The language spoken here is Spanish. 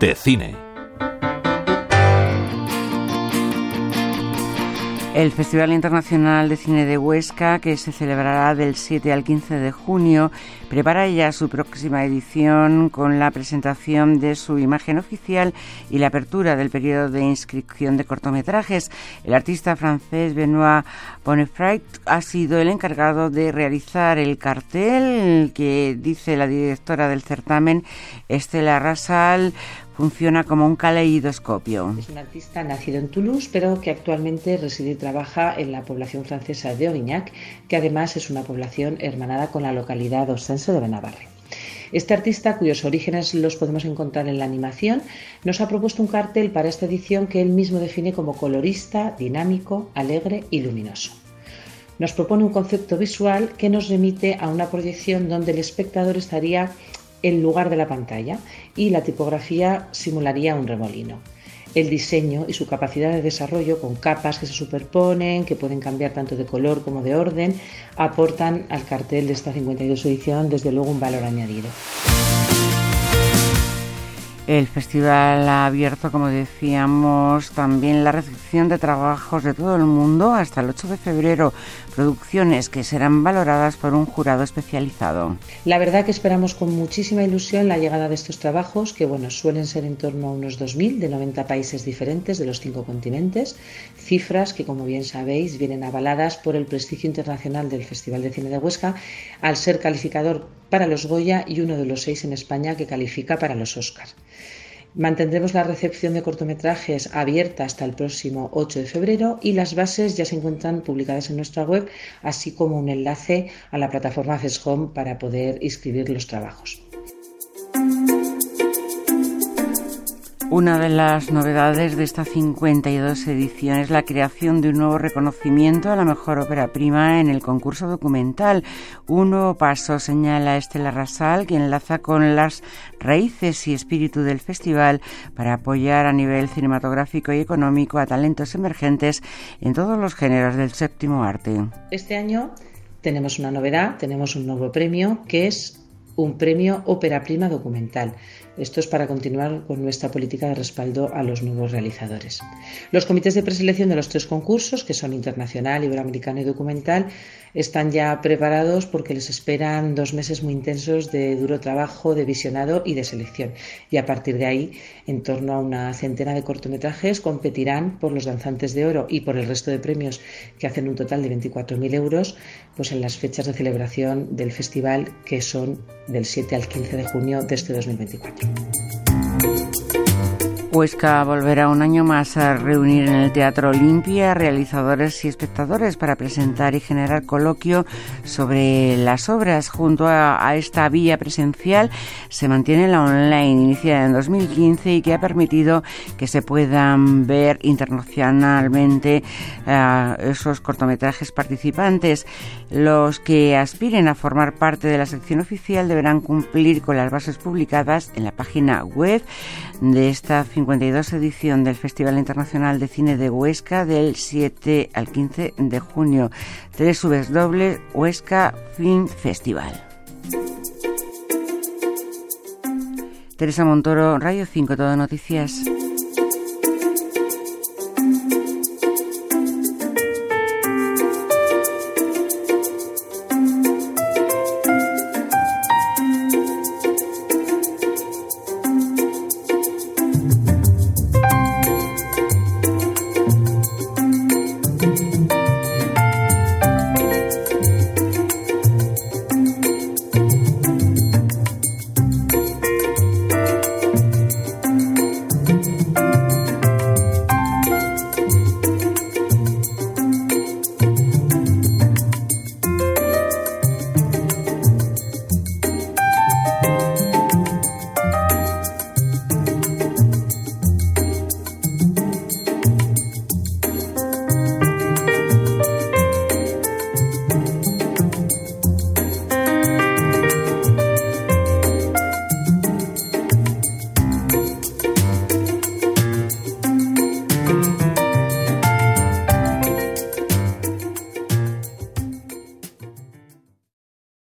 de cine. El Festival Internacional de Cine de Huesca, que se celebrará del 7 al 15 de junio, prepara ya su próxima edición con la presentación de su imagen oficial y la apertura del periodo de inscripción de cortometrajes. El artista francés Benoit Bonnefrait ha sido el encargado de realizar el cartel que dice la directora del certamen, Estela Rasal, funciona como un caleidoscopio. Es un artista nacido en Toulouse, pero que actualmente reside y trabaja en la población francesa de Aurignac, que además es una población hermanada con la localidad ostense de Benavarre. Este artista, cuyos orígenes los podemos encontrar en la animación, nos ha propuesto un cartel para esta edición que él mismo define como colorista, dinámico, alegre y luminoso. Nos propone un concepto visual que nos remite a una proyección donde el espectador estaría en lugar de la pantalla y la tipografía simularía un remolino. El diseño y su capacidad de desarrollo con capas que se superponen, que pueden cambiar tanto de color como de orden, aportan al cartel de esta 52 edición desde luego un valor añadido. El festival ha abierto, como decíamos, también la recepción de trabajos de todo el mundo hasta el 8 de febrero, producciones que serán valoradas por un jurado especializado. La verdad que esperamos con muchísima ilusión la llegada de estos trabajos, que bueno, suelen ser en torno a unos 2.000 de 90 países diferentes de los cinco continentes, cifras que, como bien sabéis, vienen avaladas por el prestigio internacional del Festival de Cine de Huesca, al ser calificador para los Goya y uno de los seis en España que califica para los Oscars. Mantendremos la recepción de cortometrajes abierta hasta el próximo 8 de febrero y las bases ya se encuentran publicadas en nuestra web, así como un enlace a la plataforma Home para poder inscribir los trabajos. Una de las novedades de esta 52 edición es la creación de un nuevo reconocimiento a la mejor ópera prima en el concurso documental. Un nuevo paso, señala Estela Rasal, que enlaza con las raíces y espíritu del festival para apoyar a nivel cinematográfico y económico a talentos emergentes en todos los géneros del séptimo arte. Este año tenemos una novedad, tenemos un nuevo premio que es un premio ópera prima documental. Esto es para continuar con nuestra política de respaldo a los nuevos realizadores. Los comités de preselección de los tres concursos, que son internacional, iberoamericano y documental, están ya preparados porque les esperan dos meses muy intensos de duro trabajo, de visionado y de selección. Y a partir de ahí, en torno a una centena de cortometrajes competirán por los danzantes de oro y por el resto de premios que hacen un total de 24.000 euros pues en las fechas de celebración del festival que son del 7 al 15 de junio de este 2024. Huesca volverá un año más a reunir en el Teatro Olimpia realizadores y espectadores para presentar y generar coloquio sobre las obras. Junto a, esta vía presencial se mantiene la online iniciada en 2015 y que ha permitido que se puedan ver internacionalmente eh, esos cortometrajes participantes. Los que aspiren a formar parte de la sección oficial deberán cumplir con las bases publicadas en la página web de esta 52 edición del Festival Internacional de Cine de Huesca del 7 al 15 de junio. doble Huesca Film Festival. Teresa Montoro, Radio 5, Todo Noticias.